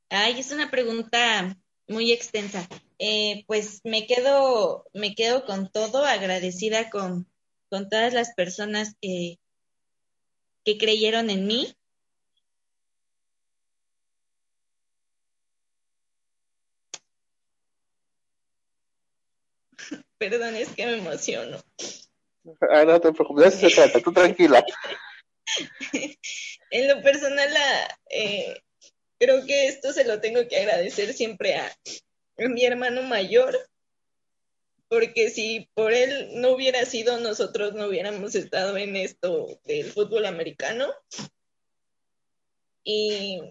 Speaker 3: Ay, es una pregunta muy extensa. Eh, pues me quedo, me quedo con todo, agradecida con, con todas las personas que, que creyeron en mí. Perdón, es que me emociono.
Speaker 2: Ah, no te preocupes, se trata, tú tranquila.
Speaker 3: en lo personal, eh, creo que esto se lo tengo que agradecer siempre a, mi hermano mayor, porque si por él no hubiera sido, nosotros no hubiéramos estado en esto del fútbol americano. Y,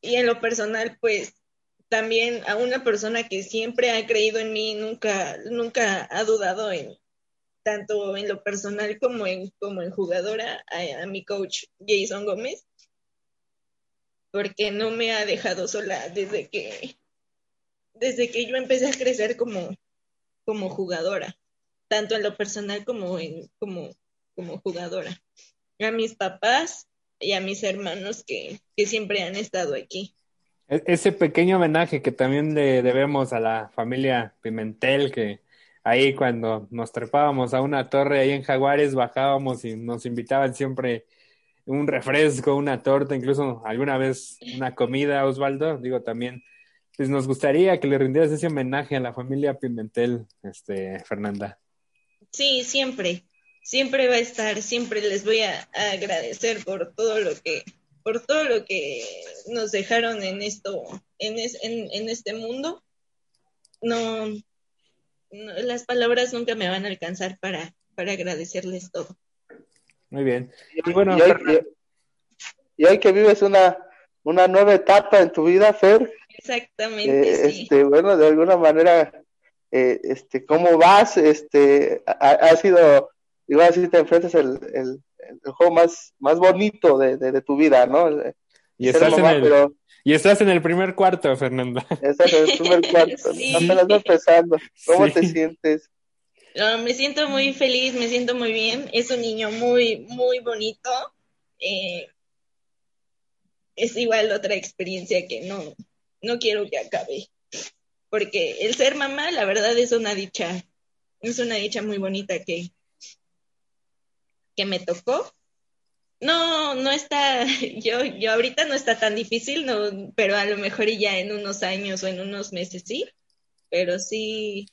Speaker 3: y en lo personal, pues también a una persona que siempre ha creído en mí, nunca, nunca ha dudado en tanto en lo personal como en, como en jugadora, a, a mi coach Jason Gómez, porque no me ha dejado sola desde que, desde que yo empecé a crecer como, como jugadora, tanto en lo personal como, en, como, como jugadora. A mis papás y a mis hermanos que, que siempre han estado aquí.
Speaker 1: E-, ese pequeño homenaje que también le debemos a la familia Pimentel, que ahí cuando nos trepábamos a una torre ahí en Jaguares, bajábamos y nos invitaban siempre un refresco, una torta, incluso alguna vez una comida, Osvaldo. Digo, también pues nos gustaría que le rindieras ese homenaje a la familia Pimentel, este, Fernanda.
Speaker 3: Sí, siempre, siempre va a estar, siempre les voy a, agradecer por todo lo que, por todo lo que nos dejaron en esto, en, en, este mundo. No, las palabras nunca me van a alcanzar para, para agradecerles todo.
Speaker 1: Muy bien. Y bueno,
Speaker 2: y hoy que vives una una nueva etapa en tu vida, Fer.
Speaker 3: Exactamente.
Speaker 2: Eh, este, bueno, de alguna manera, eh, este, ¿cómo vas? Este, ha, sido, igual así te enfrentas el, el, el, juego más, más bonito de, de, tu vida, ¿no?
Speaker 1: Y estás, en el, y estás en el primer cuarto, Fernanda.
Speaker 2: Estás en el primer cuarto, sí. apenas vas empezando. ¿Cómo te sientes?
Speaker 3: Me siento muy feliz, me siento muy bien. Es un niño muy, muy bonito. Eh, es igual otra experiencia que no, no quiero que acabe. Porque el ser mamá, la verdad, es una dicha, es una dicha muy bonita que, que me tocó. No, no está, yo, yo ahorita no está tan difícil, no, pero a lo mejor ya en unos años o en unos meses sí, pero sí,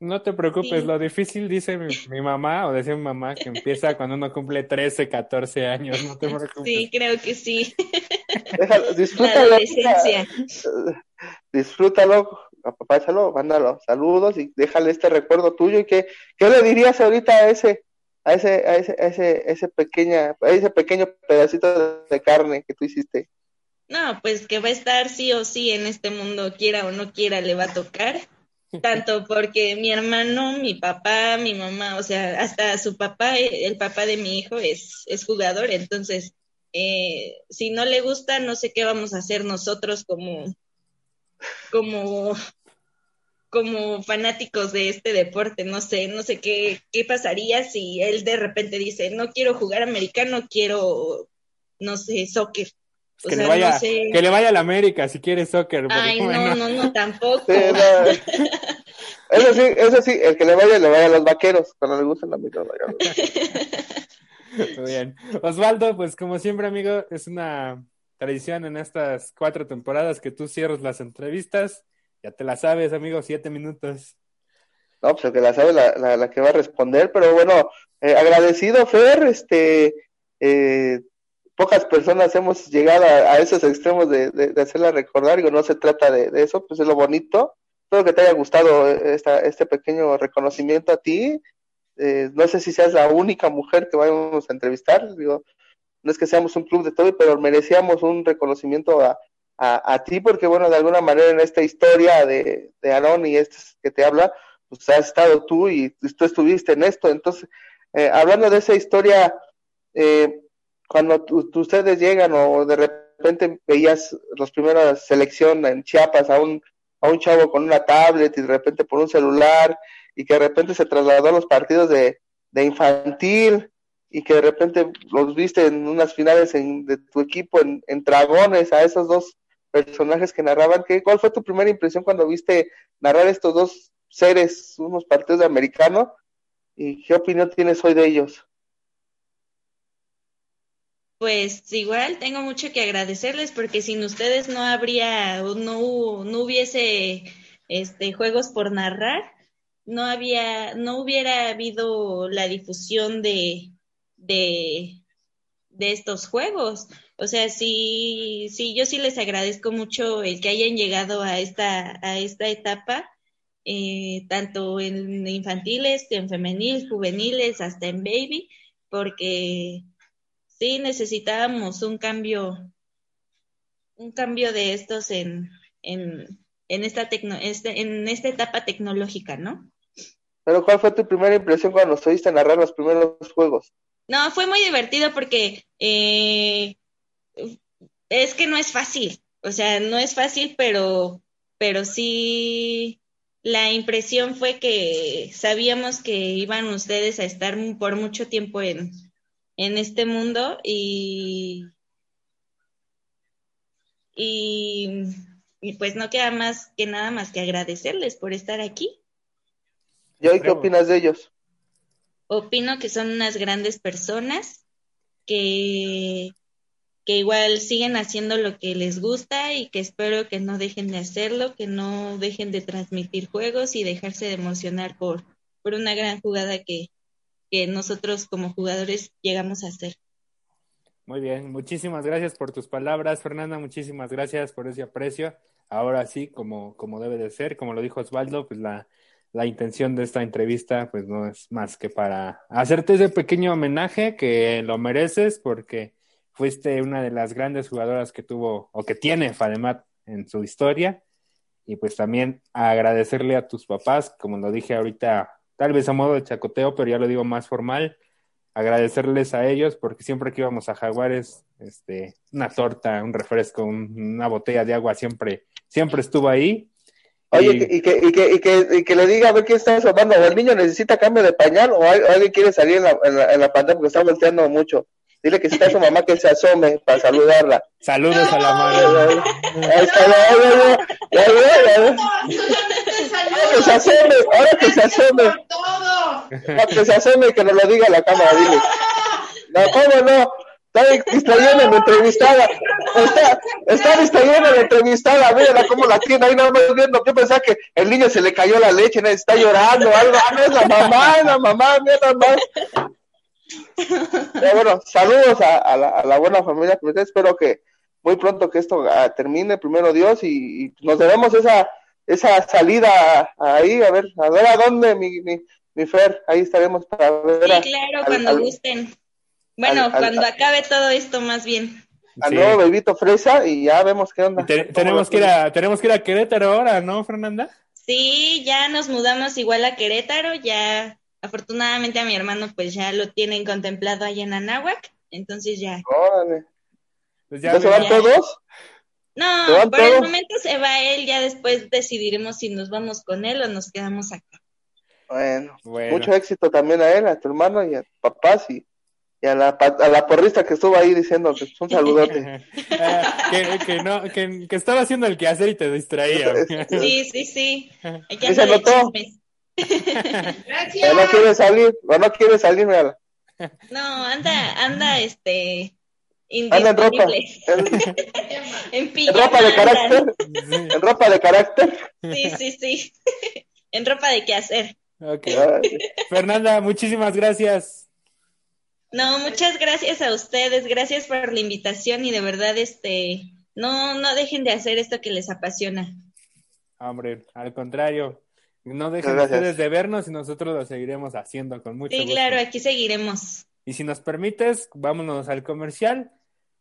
Speaker 1: no te preocupes, lo difícil dice mi, mamá, o decía mi mamá, que empieza cuando uno cumple 13, 14 años, no te preocupes.
Speaker 3: Sí, creo que sí.
Speaker 2: disfrútalo. disfrútalo, apapáchalo, mándalo saludos y déjale este recuerdo tuyo. ¿Y qué, qué le dirías ahorita a ese, a ese, a ese, a ese, ese pequeña, a ese pequeño pedacito de carne que tú hiciste?
Speaker 3: No, pues que va a estar sí o sí en este mundo, quiera o no quiera, le va a tocar tanto porque mi hermano, mi papá, mi mamá, o sea, hasta su papá, el papá de mi hijo es, es jugador, entonces, eh, si no le gusta, no sé qué vamos a hacer nosotros como, como, como fanáticos de este deporte, no sé, no sé qué, qué pasaría si él de repente dice, no quiero jugar americano, quiero, no sé, soccer.
Speaker 1: Que, le vaya, que le vaya a la América si quiere soccer.
Speaker 3: Ay, no, no, no, tampoco.
Speaker 2: Eso sí, eso sí, el que le vaya, le vaya a los vaqueros, cuando le gustan la mitad.
Speaker 1: Muy bien. Osvaldo, pues como siempre, amigo, es una tradición en estas cuatro temporadas que tú cierras las entrevistas. Ya te la sabes, amigo, siete minutos.
Speaker 2: No, pues el que la sabe, la, la, que va a responder, pero bueno, eh, agradecido, Fer, este, eh, pocas personas hemos llegado a, esos extremos de, de, hacerla recordar, digo, no se trata de, eso, pues es lo bonito, Espero que te haya gustado eh, esta, este pequeño reconocimiento a ti. Eh, no sé si seas la única mujer que vamos a entrevistar. Digo, no es que seamos un club de todo, pero merecíamos un reconocimiento a, a, ti, porque bueno, de alguna manera en esta historia de, de y este que te habla, pues has estado tú y tú estuviste en esto. Entonces, eh, hablando de esa historia, cuando ustedes llegan o de repente veías las primeras selecciones en Chiapas a un a un chavo con una tablet y de repente por un celular y que de repente se trasladó a los partidos de, de infantil y que de repente los viste en unas finales en, de tu equipo en, en Dragones, a esos dos personajes que narraban. ¿qué, ¿Cuál fue tu primera impresión cuando viste narrar estos dos seres, unos partidos de americano? ¿Y qué opinión tienes hoy de ellos?
Speaker 3: Pues igual tengo mucho que agradecerles porque sin ustedes no habría, no, no hubiese este juegos por narrar, no había, no hubiera habido la difusión de, de, de estos juegos. O sea, sí, sí, yo sí les agradezco mucho el que hayan llegado a esta, a esta etapa. eh, tanto en infantiles, en femenil, juveniles, hasta en baby, porque sí necesitábamos un cambio, un cambio de estos en, en, en esta tecno, este, en esta etapa tecnológica, ¿no?
Speaker 2: Pero ¿cuál fue tu primera impresión cuando nos oíste narrar los primeros juegos?
Speaker 3: No, fue muy divertido porque eh, es que no es fácil, o sea, no es fácil, pero, pero sí la impresión fue que sabíamos que iban ustedes a estar por mucho tiempo en, en este mundo y, y, y pues no queda más que nada más que agradecerles por estar aquí.
Speaker 2: ¿Y hoy qué opinas de ellos?
Speaker 3: Opino que son unas grandes personas que, que igual siguen haciendo lo que les gusta y que espero que no dejen de hacerlo, que no dejen de transmitir juegos y dejarse de emocionar por, por una gran jugada que, que nosotros como jugadores llegamos a hacer.
Speaker 1: Muy bien, muchísimas gracias por tus palabras, Fernanda, muchísimas gracias por ese aprecio. Ahora sí, como, como debe de ser, como lo dijo Osvaldo, pues la, la intención de esta entrevista pues no es más que para hacerte ese pequeño homenaje que lo mereces porque fuiste una de las grandes jugadoras que tuvo o que tiene Fademat en su historia y pues también agradecerle a tus papás, como lo dije ahorita, tal vez a modo de chacoteo, pero ya lo digo más formal, agradecerles a ellos porque siempre que íbamos a Jaguares, este, una torta, un refresco, una botella de agua siempre, siempre estuvo ahí
Speaker 2: Oye, y, que, y, que, y, que, y que le diga a ver quién está asomando, o el niño necesita cambio de pañal, o, alguien quiere salir en la, en, la, pantalla porque está volteando mucho. Dile que si está su mamá que se asome para saludarla.
Speaker 1: Saludos a la.
Speaker 2: Ahí está, ya, ya, Que se asome, ahora que se asome. Ahora que se asome que nos lo diga a la cámara, dile. No, ¿cómo no? Está distrayendo a la entrevistada. Está, está distrayendo a la entrevistada. Mira cómo la tiene ahí, no me viendo. Yo pensaba que el niño se le cayó la leche, está llorando, algo. Ah, no es la mamá, es la mamá, mira más. Pero bueno, saludos a, a, la, a la buena familia. Espero que muy pronto que esto uh, termine, primero Dios, y, y, nos debemos esa, esa salida ahí, a ver, a ver a dónde, mi, mi, mi Fer, ahí estaremos para ver.
Speaker 3: Sí, claro, al, cuando al, gusten. Bueno, al, cuando acabe todo esto, más bien.
Speaker 2: Al sí. nuevo bebito fresa y ya vemos qué onda.
Speaker 1: Te, tenemos, que ir a, tenemos que ir a Querétaro ahora, ¿no, Fernanda?
Speaker 3: Sí, ya nos mudamos igual a Querétaro, ya afortunadamente a mi hermano pues ya lo tienen contemplado allá en Anáhuac, entonces ya.
Speaker 2: Órale. Pues ya, ¿Ya se van ya. todos?
Speaker 3: No, por todos? el momento se va él, ya después decidiremos si nos vamos con él o nos quedamos acá.
Speaker 2: Bueno, bueno. mucho éxito también a él, a tu hermano y a tu papá, y y a la, a la porrista que estuvo ahí diciendo que un saludote.
Speaker 1: que, que, no, que, que, estaba haciendo el quehacer y te distraía.
Speaker 3: sí, sí, sí.
Speaker 2: ¿Y se notó? Gracias. no quiere salir, o no quiere salir, mira.
Speaker 3: No, anda, anda, este.
Speaker 2: Anda en ropa.
Speaker 3: En, en,
Speaker 2: en ropa de carácter. Sí. En ropa de carácter.
Speaker 3: Sí, sí, sí. en ropa de qué hacer.
Speaker 1: Okay. Fernanda, muchísimas gracias.
Speaker 3: No, muchas gracias a ustedes, gracias por la invitación y de verdad, este, no, no dejen de hacer esto que les apasiona.
Speaker 1: Hombre, al contrario, no dejen ustedes de vernos y nosotros lo seguiremos haciendo con mucho
Speaker 3: sí,
Speaker 1: gusto.
Speaker 3: claro, aquí seguiremos.
Speaker 1: Y si nos permites, vámonos al comercial.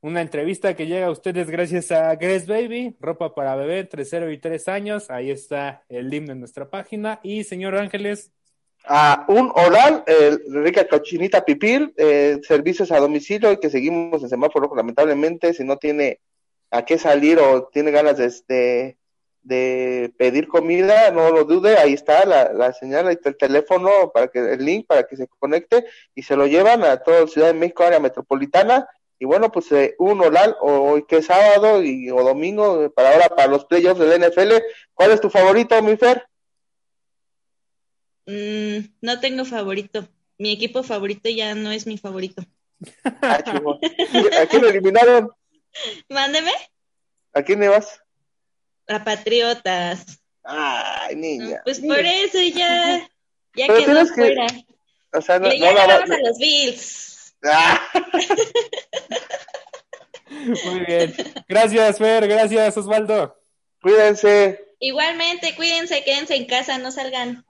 Speaker 1: Una entrevista que llega a ustedes gracias a Grace Baby, ropa para bebé entre 0 y 3 años. Ahí está el link de nuestra página. Y señor Ángeles,
Speaker 2: a un oral, eh, rica cochinita pipil, eh, servicios a domicilio que seguimos en semáforo lamentablemente, si no tiene a qué salir o tiene ganas de, de, de pedir comida, no lo dude, ahí está la, la, señal, ahí está el teléfono para que el link para que se conecte y se lo llevan a toda Ciudad de México, área metropolitana. Y bueno, pues eh, un oral hoy que es sábado y, o domingo para ahora para los playoffs del NFL. ¿Cuál es tu favorito, mi Fer?
Speaker 3: Mm, no tengo favorito. Mi equipo favorito ya no es mi favorito.
Speaker 2: Ah, ¿A quién eliminaron?
Speaker 3: Mándeme.
Speaker 2: ¿A quién le vas?
Speaker 3: A Patriotas.
Speaker 2: Ay, niña.
Speaker 3: Pues niña. por eso ya, ya Pero quedó fuera. Que...
Speaker 2: O sea, no,
Speaker 3: Le ya
Speaker 2: no,
Speaker 3: ganamos
Speaker 2: no,
Speaker 3: a los Bills.
Speaker 2: Ah.
Speaker 1: Muy bien. Gracias, Fer. Gracias, Osvaldo.
Speaker 2: Cuídense.
Speaker 3: Igualmente, cuídense, quédense en casa, no salgan.